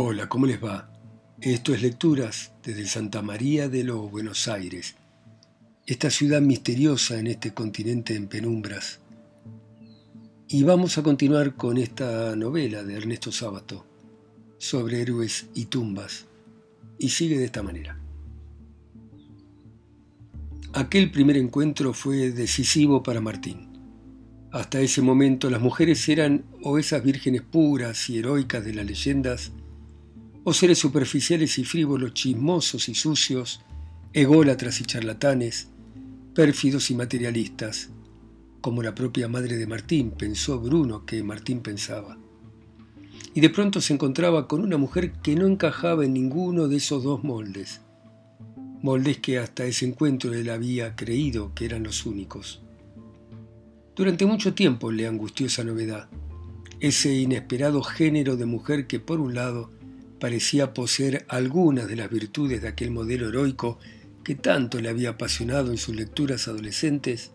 Hola, ¿cómo les va? Esto es Lecturas desde Santa María de los Buenos Aires, esta ciudad misteriosa en este continente en penumbras. Y vamos a continuar con esta novela de Ernesto Sábato sobre héroes y tumbas. Y sigue de esta manera. Aquel primer encuentro fue decisivo para Martín. Hasta ese momento las mujeres eran o esas vírgenes puras y heroicas de las leyendas, o seres superficiales y frívolos, chismosos y sucios, ególatras y charlatanes, pérfidos y materialistas, como la propia madre de Martín pensó Bruno que Martín pensaba. Y de pronto se encontraba con una mujer que no encajaba en ninguno de esos dos moldes, moldes que hasta ese encuentro él había creído que eran los únicos. Durante mucho tiempo le angustió esa novedad, ese inesperado género de mujer que por un lado parecía poseer algunas de las virtudes de aquel modelo heroico que tanto le había apasionado en sus lecturas adolescentes,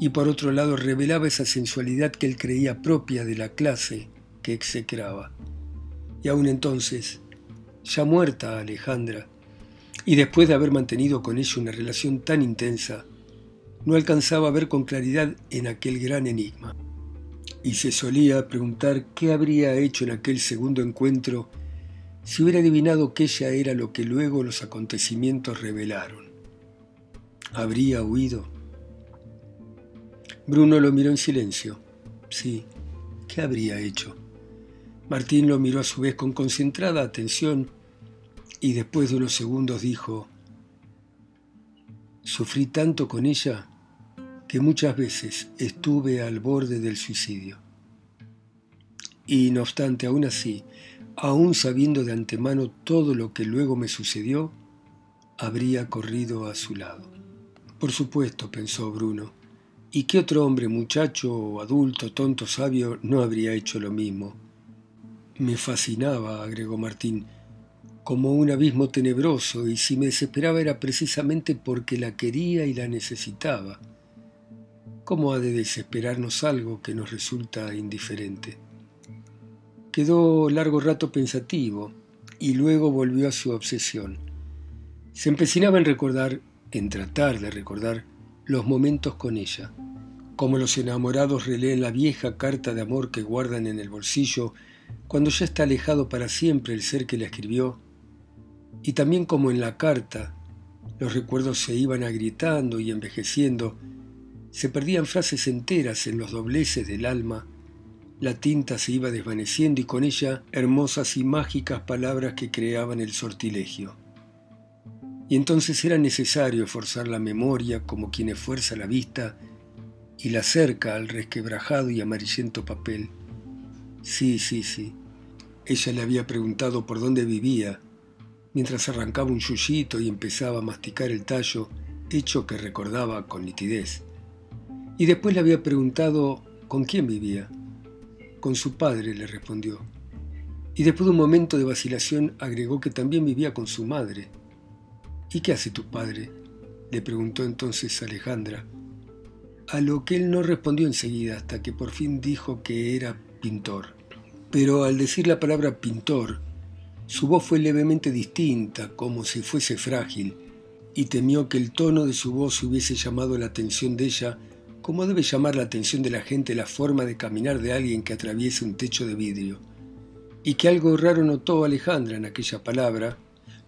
y por otro lado revelaba esa sensualidad que él creía propia de la clase que execraba. Y aún entonces, ya muerta Alejandra, y después de haber mantenido con ella una relación tan intensa, no alcanzaba a ver con claridad en aquel gran enigma. Y se solía preguntar qué habría hecho en aquel segundo encuentro si hubiera adivinado que ella era lo que luego los acontecimientos revelaron. ¿Habría huido? Bruno lo miró en silencio. Sí, ¿qué habría hecho? Martín lo miró a su vez con concentrada atención y después de unos segundos dijo, Sufrí tanto con ella que muchas veces estuve al borde del suicidio. Y no obstante, aún así, aún sabiendo de antemano todo lo que luego me sucedió, habría corrido a su lado. Por supuesto, pensó Bruno, ¿y qué otro hombre, muchacho, adulto, tonto, sabio, no habría hecho lo mismo? Me fascinaba, agregó Martín, como un abismo tenebroso, y si me desesperaba era precisamente porque la quería y la necesitaba. ¿Cómo ha de desesperarnos algo que nos resulta indiferente? Quedó largo rato pensativo y luego volvió a su obsesión. Se empecinaba en recordar, en tratar de recordar, los momentos con ella, como los enamorados releen la vieja carta de amor que guardan en el bolsillo cuando ya está alejado para siempre el ser que la escribió, y también como en la carta los recuerdos se iban agrietando y envejeciendo, se perdían frases enteras en los dobleces del alma la tinta se iba desvaneciendo y con ella hermosas y mágicas palabras que creaban el sortilegio. Y entonces era necesario forzar la memoria como quien esfuerza la vista y la acerca al resquebrajado y amarillento papel. Sí, sí, sí. Ella le había preguntado por dónde vivía, mientras arrancaba un yuyito y empezaba a masticar el tallo, hecho que recordaba con nitidez. Y después le había preguntado con quién vivía. Con su padre, le respondió. Y después de un momento de vacilación agregó que también vivía con su madre. ¿Y qué hace tu padre? le preguntó entonces Alejandra. A lo que él no respondió enseguida hasta que por fin dijo que era pintor. Pero al decir la palabra pintor, su voz fue levemente distinta, como si fuese frágil, y temió que el tono de su voz hubiese llamado la atención de ella ¿Cómo debe llamar la atención de la gente la forma de caminar de alguien que atraviese un techo de vidrio? Y que algo raro notó Alejandra en aquella palabra,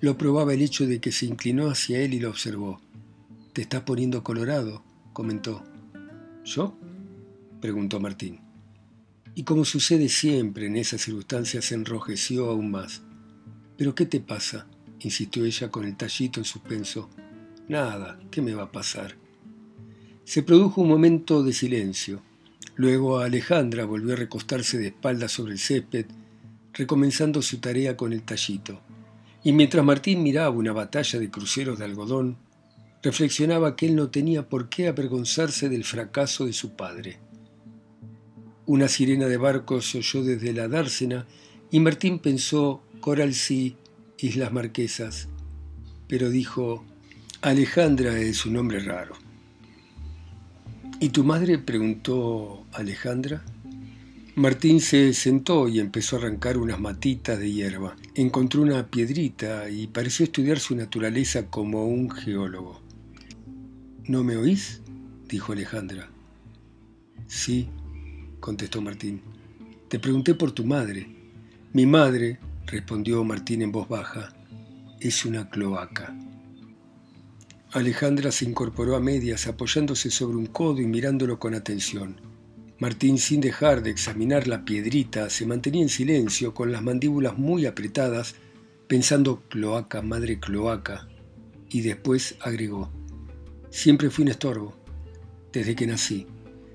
lo probaba el hecho de que se inclinó hacia él y lo observó. Te estás poniendo colorado, comentó. ¿Yo? preguntó Martín. Y como sucede siempre en esas circunstancias, se enrojeció aún más. ¿Pero qué te pasa? insistió ella con el tallito en suspenso. Nada, ¿qué me va a pasar? Se produjo un momento de silencio. Luego Alejandra volvió a recostarse de espaldas sobre el césped, recomenzando su tarea con el tallito. Y mientras Martín miraba una batalla de cruceros de algodón, reflexionaba que él no tenía por qué avergonzarse del fracaso de su padre. Una sirena de barcos se oyó desde la dársena y Martín pensó Coral sí, Islas Marquesas, pero dijo Alejandra es un nombre raro. ¿Y tu madre? preguntó Alejandra. Martín se sentó y empezó a arrancar unas matitas de hierba. Encontró una piedrita y pareció estudiar su naturaleza como un geólogo. ¿No me oís? dijo Alejandra. Sí, contestó Martín. Te pregunté por tu madre. Mi madre, respondió Martín en voz baja, es una cloaca. Alejandra se incorporó a medias, apoyándose sobre un codo y mirándolo con atención. Martín, sin dejar de examinar la piedrita, se mantenía en silencio, con las mandíbulas muy apretadas, pensando cloaca, madre cloaca, y después agregó, siempre fui un estorbo, desde que nací.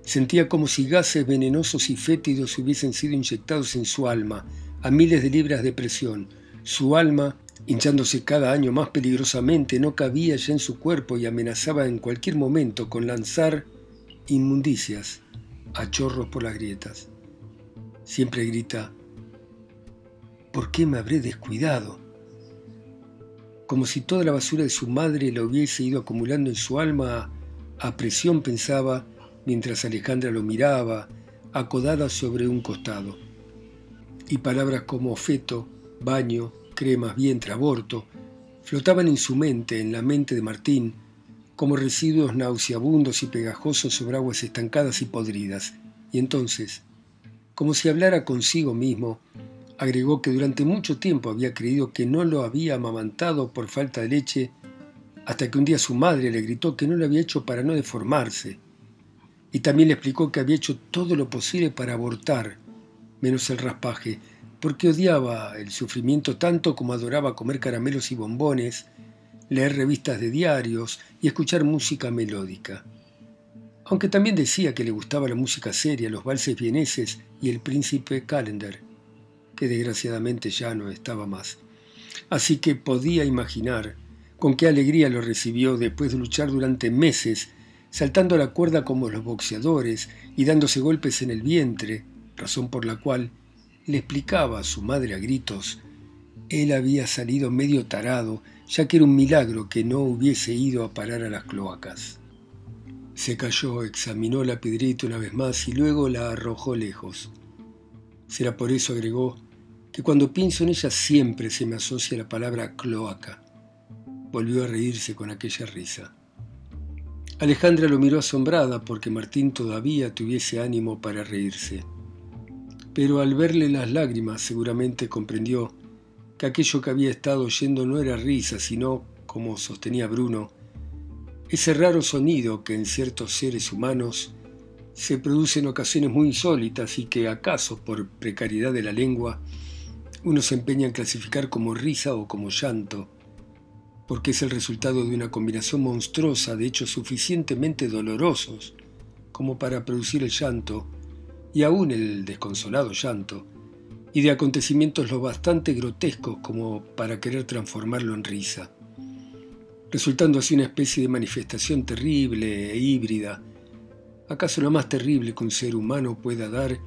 Sentía como si gases venenosos y fétidos hubiesen sido inyectados en su alma, a miles de libras de presión. Su alma, hinchándose cada año más peligrosamente, no cabía ya en su cuerpo y amenazaba en cualquier momento con lanzar inmundicias a chorros por las grietas. Siempre grita, ¿por qué me habré descuidado? Como si toda la basura de su madre la hubiese ido acumulando en su alma, a presión pensaba, mientras Alejandra lo miraba, acodada sobre un costado. Y palabras como feto, baño, cremas, vientre, aborto, flotaban en su mente, en la mente de Martín, como residuos nauseabundos y pegajosos sobre aguas estancadas y podridas. Y entonces, como si hablara consigo mismo, agregó que durante mucho tiempo había creído que no lo había amamantado por falta de leche, hasta que un día su madre le gritó que no lo había hecho para no deformarse. Y también le explicó que había hecho todo lo posible para abortar, menos el raspaje, porque odiaba el sufrimiento tanto como adoraba comer caramelos y bombones, leer revistas de diarios y escuchar música melódica. Aunque también decía que le gustaba la música seria, los valses vieneses y el príncipe Calendar, que desgraciadamente ya no estaba más. Así que podía imaginar con qué alegría lo recibió después de luchar durante meses, saltando la cuerda como los boxeadores y dándose golpes en el vientre, razón por la cual le explicaba a su madre a gritos, él había salido medio tarado ya que era un milagro que no hubiese ido a parar a las cloacas. Se cayó, examinó la piedrita una vez más y luego la arrojó lejos. Será por eso, agregó, que cuando pienso en ella siempre se me asocia la palabra cloaca. Volvió a reírse con aquella risa. Alejandra lo miró asombrada porque Martín todavía tuviese ánimo para reírse. Pero al verle las lágrimas seguramente comprendió que aquello que había estado oyendo no era risa, sino, como sostenía Bruno, ese raro sonido que en ciertos seres humanos se produce en ocasiones muy insólitas y que acaso por precariedad de la lengua uno se empeña en clasificar como risa o como llanto, porque es el resultado de una combinación monstruosa de hechos suficientemente dolorosos como para producir el llanto y aún el desconsolado llanto, y de acontecimientos lo bastante grotescos como para querer transformarlo en risa, resultando así una especie de manifestación terrible e híbrida, acaso la más terrible que un ser humano pueda dar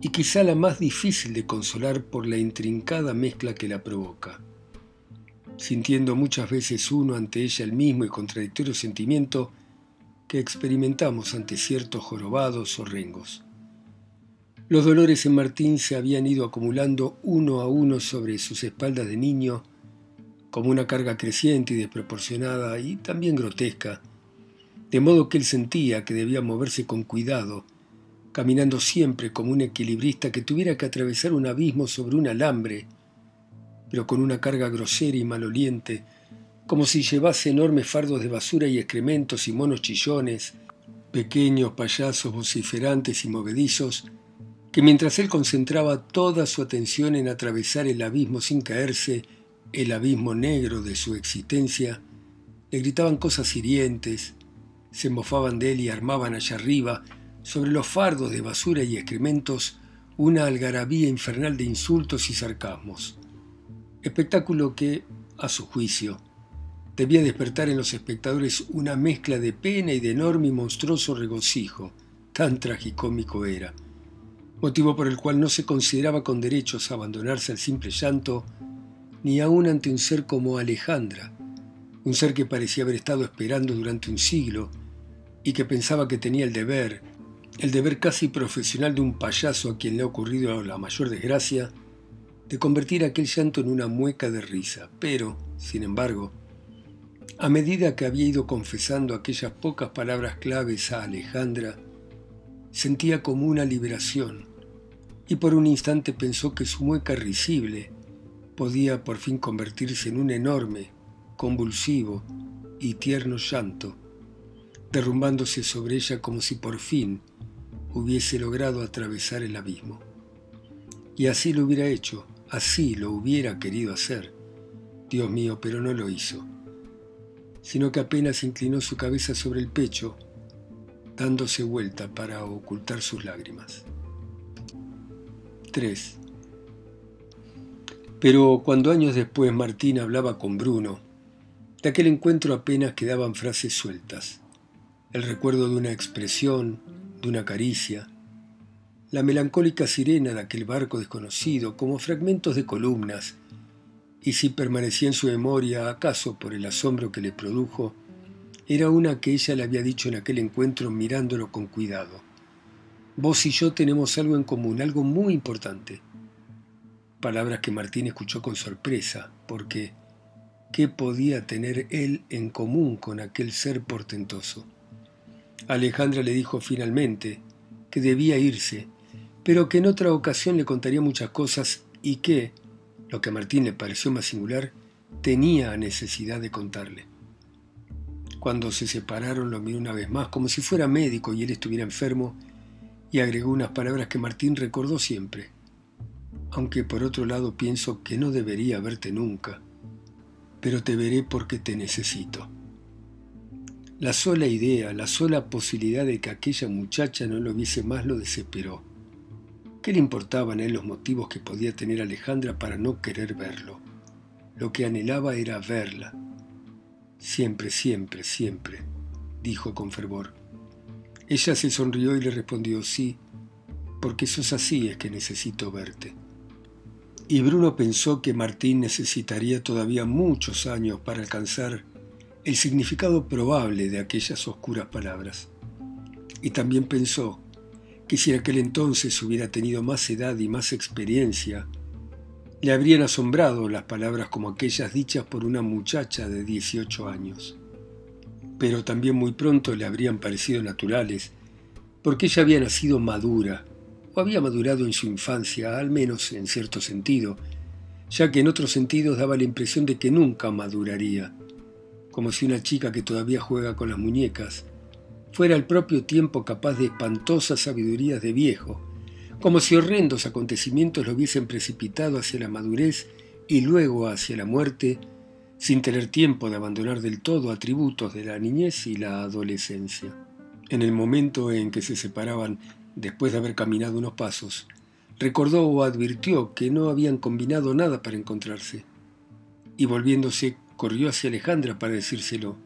y quizá la más difícil de consolar por la intrincada mezcla que la provoca, sintiendo muchas veces uno ante ella el mismo y contradictorio sentimiento que experimentamos ante ciertos jorobados o rengos. Los dolores en Martín se habían ido acumulando uno a uno sobre sus espaldas de niño, como una carga creciente y desproporcionada y también grotesca, de modo que él sentía que debía moverse con cuidado, caminando siempre como un equilibrista que tuviera que atravesar un abismo sobre un alambre, pero con una carga grosera y maloliente, como si llevase enormes fardos de basura y excrementos y monos chillones, pequeños payasos vociferantes y movedizos, que mientras él concentraba toda su atención en atravesar el abismo sin caerse, el abismo negro de su existencia, le gritaban cosas hirientes, se mofaban de él y armaban allá arriba, sobre los fardos de basura y excrementos, una algarabía infernal de insultos y sarcasmos. Espectáculo que, a su juicio, debía despertar en los espectadores una mezcla de pena y de enorme y monstruoso regocijo, tan tragicómico era motivo por el cual no se consideraba con derechos abandonarse al simple llanto, ni aun ante un ser como Alejandra, un ser que parecía haber estado esperando durante un siglo y que pensaba que tenía el deber, el deber casi profesional de un payaso a quien le ha ocurrido la mayor desgracia de convertir aquel llanto en una mueca de risa, pero, sin embargo, a medida que había ido confesando aquellas pocas palabras claves a Alejandra, sentía como una liberación, y por un instante pensó que su mueca risible podía por fin convertirse en un enorme, convulsivo y tierno llanto, derrumbándose sobre ella como si por fin hubiese logrado atravesar el abismo. Y así lo hubiera hecho, así lo hubiera querido hacer. Dios mío, pero no lo hizo, sino que apenas inclinó su cabeza sobre el pecho, dándose vuelta para ocultar sus lágrimas. 3. Pero cuando años después Martín hablaba con Bruno, de aquel encuentro apenas quedaban frases sueltas, el recuerdo de una expresión, de una caricia, la melancólica sirena de aquel barco desconocido como fragmentos de columnas, y si permanecía en su memoria, acaso por el asombro que le produjo, era una que ella le había dicho en aquel encuentro mirándolo con cuidado. Vos y yo tenemos algo en común, algo muy importante. Palabras que Martín escuchó con sorpresa, porque ¿qué podía tener él en común con aquel ser portentoso? Alejandra le dijo finalmente que debía irse, pero que en otra ocasión le contaría muchas cosas y que, lo que a Martín le pareció más singular, tenía necesidad de contarle. Cuando se separaron lo miró una vez más, como si fuera médico y él estuviera enfermo, y agregó unas palabras que Martín recordó siempre. Aunque por otro lado pienso que no debería verte nunca, pero te veré porque te necesito. La sola idea, la sola posibilidad de que aquella muchacha no lo viese más lo desesperó. ¿Qué le importaban a él los motivos que podía tener Alejandra para no querer verlo? Lo que anhelaba era verla. Siempre, siempre, siempre, dijo con fervor. Ella se sonrió y le respondió sí, porque sos así es que necesito verte. Y Bruno pensó que Martín necesitaría todavía muchos años para alcanzar el significado probable de aquellas oscuras palabras. Y también pensó que si aquel entonces hubiera tenido más edad y más experiencia, le habrían asombrado las palabras como aquellas dichas por una muchacha de 18 años. Pero también muy pronto le habrían parecido naturales, porque ella había nacido madura, o había madurado en su infancia, al menos en cierto sentido, ya que en otros sentidos daba la impresión de que nunca maduraría como si una chica que todavía juega con las muñecas fuera al propio tiempo capaz de espantosas sabidurías de viejo, como si horrendos acontecimientos lo hubiesen precipitado hacia la madurez y luego hacia la muerte, sin tener tiempo de abandonar del todo atributos de la niñez y la adolescencia. En el momento en que se separaban, después de haber caminado unos pasos, recordó o advirtió que no habían combinado nada para encontrarse, y volviéndose corrió hacia Alejandra para decírselo.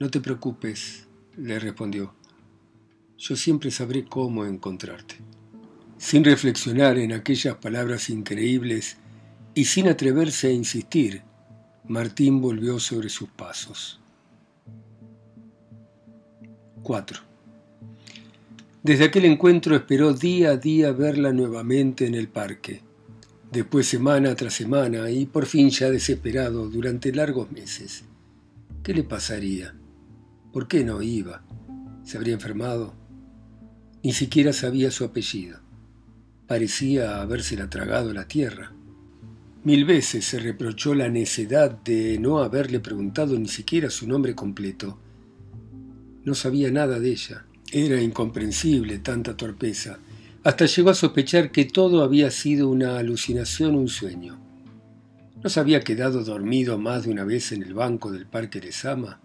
No te preocupes, le respondió. Yo siempre sabré cómo encontrarte. Sin reflexionar en aquellas palabras increíbles y sin atreverse a insistir, Martín volvió sobre sus pasos. 4. Desde aquel encuentro esperó día a día verla nuevamente en el parque después semana tras semana y por fin ya desesperado durante largos meses. ¿Qué le pasaría? ¿Por qué no iba? ¿Se habría enfermado? Ni siquiera sabía su apellido. Parecía habérsela tragado la tierra. Mil veces se reprochó la necedad de no haberle preguntado ni siquiera su nombre completo. No sabía nada de ella. Era incomprensible tanta torpeza hasta llegó a sospechar que todo había sido una alucinación, un sueño. ¿No se había quedado dormido más de una vez en el banco del parque de Sama?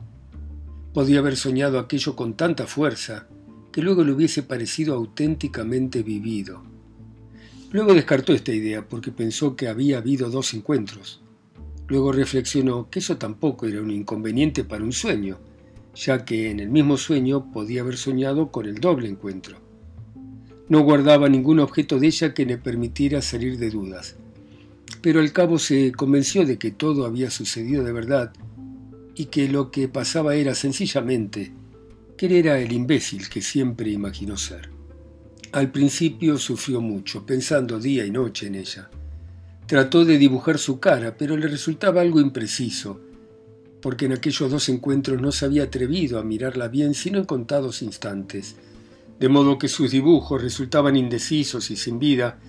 Podía haber soñado aquello con tanta fuerza que luego le hubiese parecido auténticamente vivido. Luego descartó esta idea porque pensó que había habido dos encuentros. Luego reflexionó que eso tampoco era un inconveniente para un sueño, ya que en el mismo sueño podía haber soñado con el doble encuentro. No guardaba ningún objeto de ella que le permitiera salir de dudas. Pero al cabo se convenció de que todo había sucedido de verdad y que lo que pasaba era sencillamente que él era el imbécil que siempre imaginó ser. Al principio sufrió mucho, pensando día y noche en ella. Trató de dibujar su cara, pero le resultaba algo impreciso, porque en aquellos dos encuentros no se había atrevido a mirarla bien sino en contados instantes, de modo que sus dibujos resultaban indecisos y sin vida,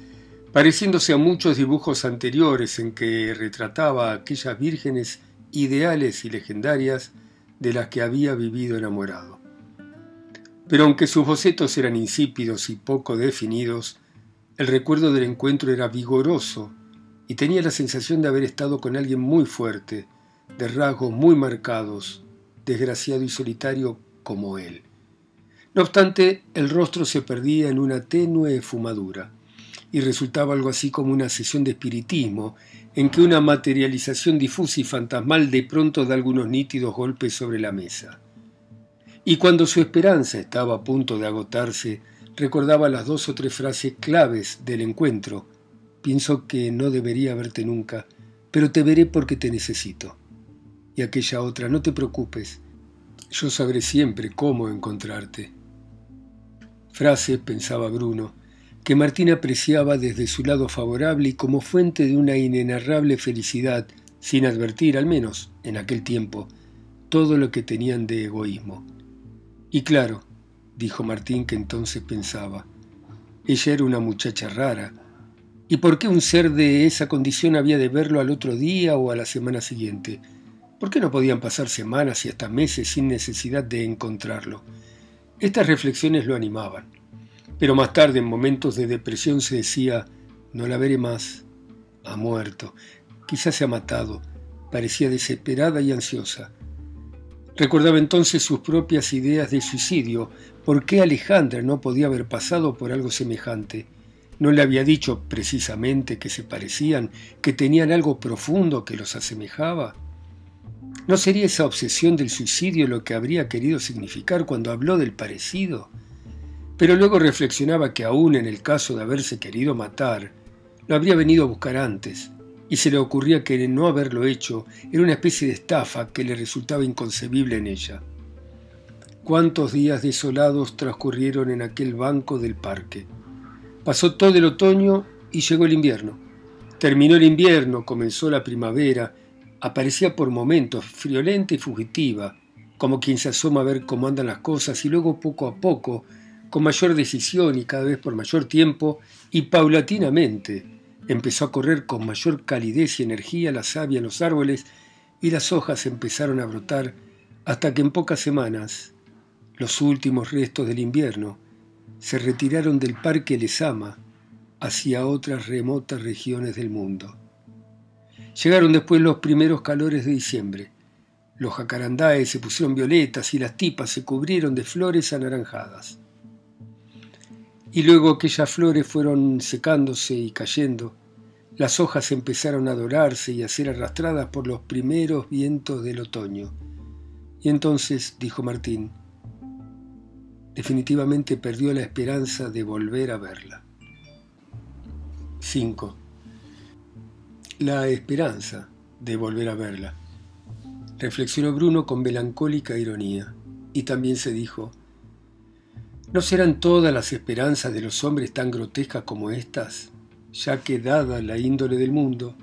pareciéndose a muchos dibujos anteriores en que retrataba a aquellas vírgenes ideales y legendarias de las que había vivido enamorado. Pero aunque sus bocetos eran insípidos y poco definidos, el recuerdo del encuentro era vigoroso y tenía la sensación de haber estado con alguien muy fuerte, de rasgos muy marcados, desgraciado y solitario como él. No obstante, el rostro se perdía en una tenue fumadura y resultaba algo así como una sesión de espiritismo en que una materialización difusa y fantasmal de pronto da algunos nítidos golpes sobre la mesa. Y cuando su esperanza estaba a punto de agotarse, recordaba las dos o tres frases claves del encuentro. Pienso que no debería verte nunca, pero te veré porque te necesito. Y aquella otra, no te preocupes, yo sabré siempre cómo encontrarte. Frases, pensaba Bruno, que Martín apreciaba desde su lado favorable y como fuente de una inenarrable felicidad, sin advertir, al menos en aquel tiempo, todo lo que tenían de egoísmo. Y claro, dijo Martín que entonces pensaba, ella era una muchacha rara. ¿Y por qué un ser de esa condición había de verlo al otro día o a la semana siguiente? ¿Por qué no podían pasar semanas y hasta meses sin necesidad de encontrarlo? Estas reflexiones lo animaban. Pero más tarde, en momentos de depresión, se decía, no la veré más. Ha muerto. Quizás se ha matado. Parecía desesperada y ansiosa. Recordaba entonces sus propias ideas de suicidio. ¿Por qué Alejandra no podía haber pasado por algo semejante? ¿No le había dicho precisamente que se parecían, que tenían algo profundo que los asemejaba? ¿No sería esa obsesión del suicidio lo que habría querido significar cuando habló del parecido? Pero luego reflexionaba que aún en el caso de haberse querido matar, lo habría venido a buscar antes, y se le ocurría que no haberlo hecho era una especie de estafa que le resultaba inconcebible en ella. Cuántos días desolados transcurrieron en aquel banco del parque. Pasó todo el otoño y llegó el invierno. Terminó el invierno, comenzó la primavera, aparecía por momentos friolenta y fugitiva, como quien se asoma a ver cómo andan las cosas y luego poco a poco, con mayor decisión y cada vez por mayor tiempo y paulatinamente, Empezó a correr con mayor calidez y energía la savia en los árboles y las hojas empezaron a brotar hasta que en pocas semanas los últimos restos del invierno se retiraron del parque Lesama hacia otras remotas regiones del mundo. Llegaron después los primeros calores de diciembre. Los jacarandáes se pusieron violetas y las tipas se cubrieron de flores anaranjadas. Y luego aquellas flores fueron secándose y cayendo, las hojas empezaron a dorarse y a ser arrastradas por los primeros vientos del otoño. Y entonces, dijo Martín, definitivamente perdió la esperanza de volver a verla. 5. La esperanza de volver a verla. Reflexionó Bruno con melancólica ironía, y también se dijo, ¿no serán todas las esperanzas de los hombres tan grotescas como estas? ya que dada la índole del mundo,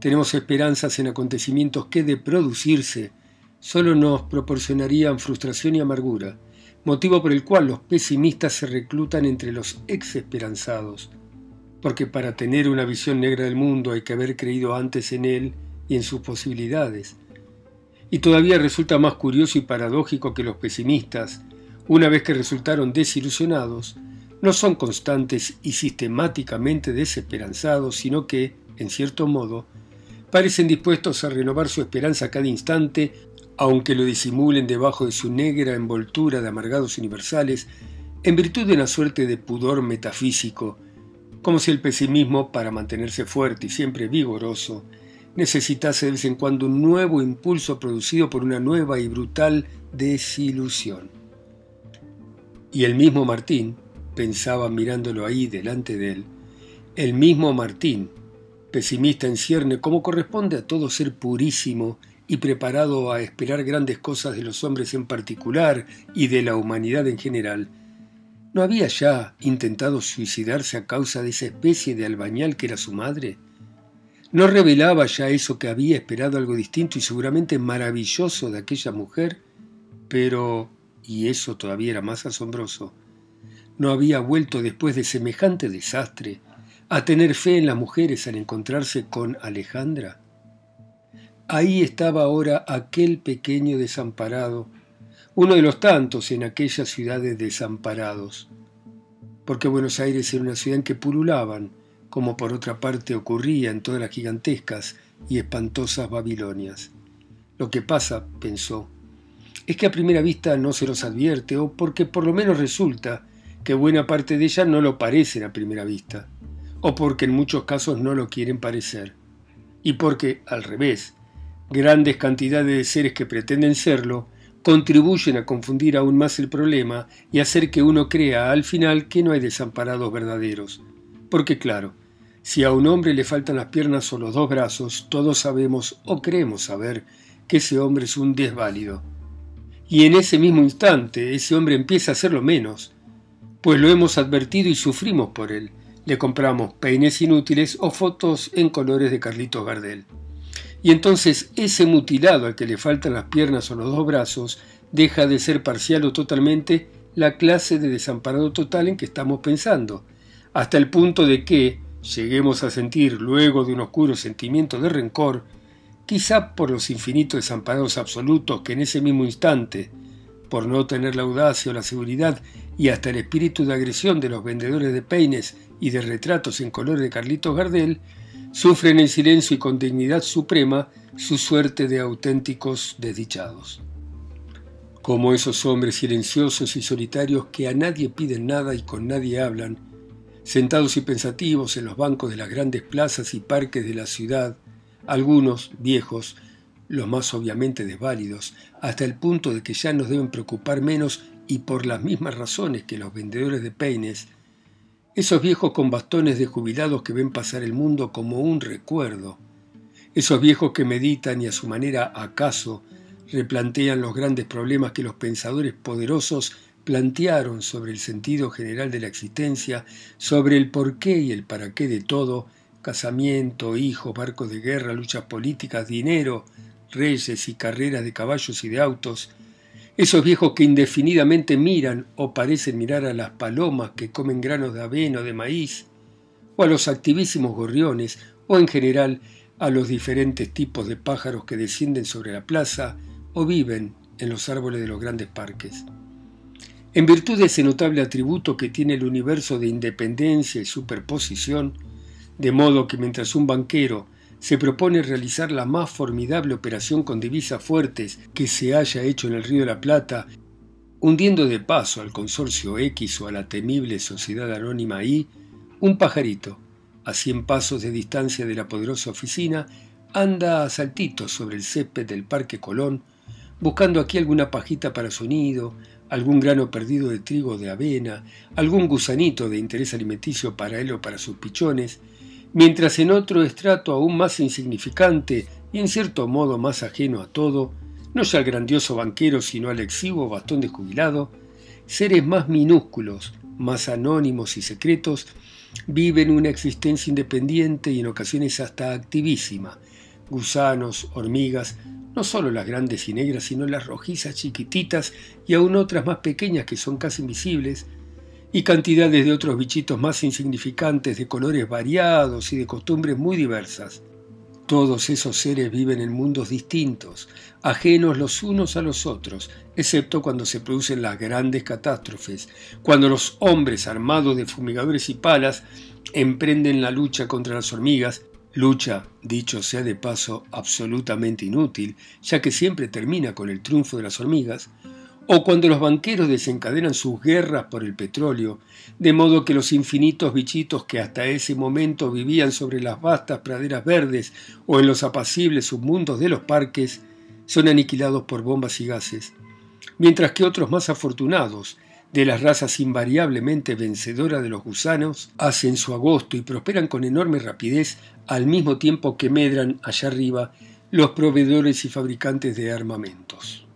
tenemos esperanzas en acontecimientos que de producirse solo nos proporcionarían frustración y amargura, motivo por el cual los pesimistas se reclutan entre los exesperanzados, porque para tener una visión negra del mundo hay que haber creído antes en él y en sus posibilidades. Y todavía resulta más curioso y paradójico que los pesimistas, una vez que resultaron desilusionados, no son constantes y sistemáticamente desesperanzados, sino que, en cierto modo, parecen dispuestos a renovar su esperanza cada instante, aunque lo disimulen debajo de su negra envoltura de amargados universales, en virtud de una suerte de pudor metafísico, como si el pesimismo, para mantenerse fuerte y siempre vigoroso, necesitase de vez en cuando un nuevo impulso producido por una nueva y brutal desilusión. Y el mismo Martín, pensaba mirándolo ahí delante de él, el mismo Martín, pesimista en cierne como corresponde a todo ser purísimo y preparado a esperar grandes cosas de los hombres en particular y de la humanidad en general, ¿no había ya intentado suicidarse a causa de esa especie de albañal que era su madre? ¿No revelaba ya eso que había esperado algo distinto y seguramente maravilloso de aquella mujer? Pero, y eso todavía era más asombroso, ¿no había vuelto después de semejante desastre a tener fe en las mujeres al encontrarse con Alejandra? Ahí estaba ahora aquel pequeño desamparado, uno de los tantos en aquellas ciudades desamparados, porque Buenos Aires era una ciudad en que pululaban, como por otra parte ocurría en todas las gigantescas y espantosas Babilonias. Lo que pasa, pensó, es que a primera vista no se los advierte, o porque por lo menos resulta que buena parte de ellas no lo parecen a primera vista, o porque en muchos casos no lo quieren parecer, y porque, al revés, Grandes cantidades de seres que pretenden serlo contribuyen a confundir aún más el problema y hacer que uno crea al final que no hay desamparados verdaderos. Porque claro, si a un hombre le faltan las piernas o los dos brazos, todos sabemos o creemos saber que ese hombre es un desválido. Y en ese mismo instante ese hombre empieza a hacerlo menos, pues lo hemos advertido y sufrimos por él. Le compramos peines inútiles o fotos en colores de Carlitos Gardel. Y entonces ese mutilado al que le faltan las piernas o los dos brazos deja de ser parcial o totalmente la clase de desamparado total en que estamos pensando, hasta el punto de que lleguemos a sentir luego de un oscuro sentimiento de rencor, quizá por los infinitos desamparados absolutos que en ese mismo instante, por no tener la audacia o la seguridad y hasta el espíritu de agresión de los vendedores de peines y de retratos en color de Carlitos Gardel, sufren en silencio y con dignidad suprema su suerte de auténticos desdichados. Como esos hombres silenciosos y solitarios que a nadie piden nada y con nadie hablan, sentados y pensativos en los bancos de las grandes plazas y parques de la ciudad, algunos viejos, los más obviamente desválidos, hasta el punto de que ya nos deben preocupar menos y por las mismas razones que los vendedores de peines, esos viejos con bastones de jubilados que ven pasar el mundo como un recuerdo. Esos viejos que meditan y a su manera acaso replantean los grandes problemas que los pensadores poderosos plantearon sobre el sentido general de la existencia, sobre el porqué y el para qué de todo, casamiento, hijos, barcos de guerra, luchas políticas, dinero, reyes y carreras de caballos y de autos, esos viejos que indefinidamente miran o parecen mirar a las palomas que comen granos de avena o de maíz, o a los activísimos gorriones, o en general a los diferentes tipos de pájaros que descienden sobre la plaza o viven en los árboles de los grandes parques. En virtud de ese notable atributo que tiene el universo de independencia y superposición, de modo que mientras un banquero se propone realizar la más formidable operación con divisas fuertes que se haya hecho en el Río de la Plata, hundiendo de paso al consorcio X o a la temible sociedad anónima I, un pajarito, a cien pasos de distancia de la poderosa oficina, anda a saltitos sobre el césped del Parque Colón, buscando aquí alguna pajita para su nido, algún grano perdido de trigo o de avena, algún gusanito de interés alimenticio para él o para sus pichones, mientras en otro estrato aún más insignificante y en cierto modo más ajeno a todo, no ya al grandioso banquero sino al exiguo bastón de jubilado, seres más minúsculos, más anónimos y secretos, viven una existencia independiente y en ocasiones hasta activísima. Gusanos, hormigas, no solo las grandes y negras, sino las rojizas chiquititas y aún otras más pequeñas que son casi invisibles, y cantidades de otros bichitos más insignificantes de colores variados y de costumbres muy diversas. Todos esos seres viven en mundos distintos, ajenos los unos a los otros, excepto cuando se producen las grandes catástrofes, cuando los hombres armados de fumigadores y palas emprenden la lucha contra las hormigas, lucha, dicho sea de paso, absolutamente inútil, ya que siempre termina con el triunfo de las hormigas, o cuando los banqueros desencadenan sus guerras por el petróleo, de modo que los infinitos bichitos que hasta ese momento vivían sobre las vastas praderas verdes o en los apacibles submundos de los parques, son aniquilados por bombas y gases, mientras que otros más afortunados, de las razas invariablemente vencedoras de los gusanos, hacen su agosto y prosperan con enorme rapidez al mismo tiempo que medran allá arriba los proveedores y fabricantes de armamentos.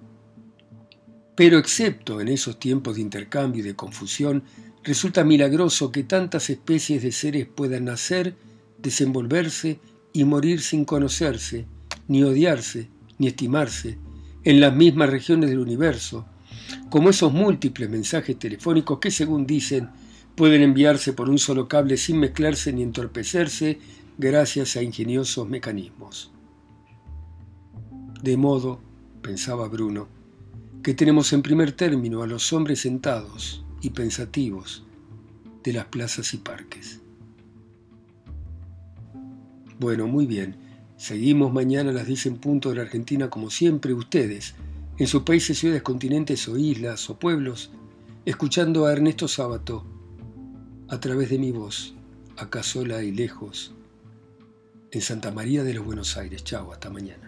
Pero excepto en esos tiempos de intercambio y de confusión, resulta milagroso que tantas especies de seres puedan nacer, desenvolverse y morir sin conocerse, ni odiarse, ni estimarse, en las mismas regiones del universo, como esos múltiples mensajes telefónicos que, según dicen, pueden enviarse por un solo cable sin mezclarse ni entorpecerse gracias a ingeniosos mecanismos. De modo, pensaba Bruno, que tenemos en primer término a los hombres sentados y pensativos de las plazas y parques. Bueno, muy bien. Seguimos mañana a las 10 en punto de la Argentina como siempre ustedes, en sus países, ciudades, continentes o islas o pueblos, escuchando a Ernesto Sábato a través de mi voz, acá sola y lejos, en Santa María de los Buenos Aires. Chao, hasta mañana.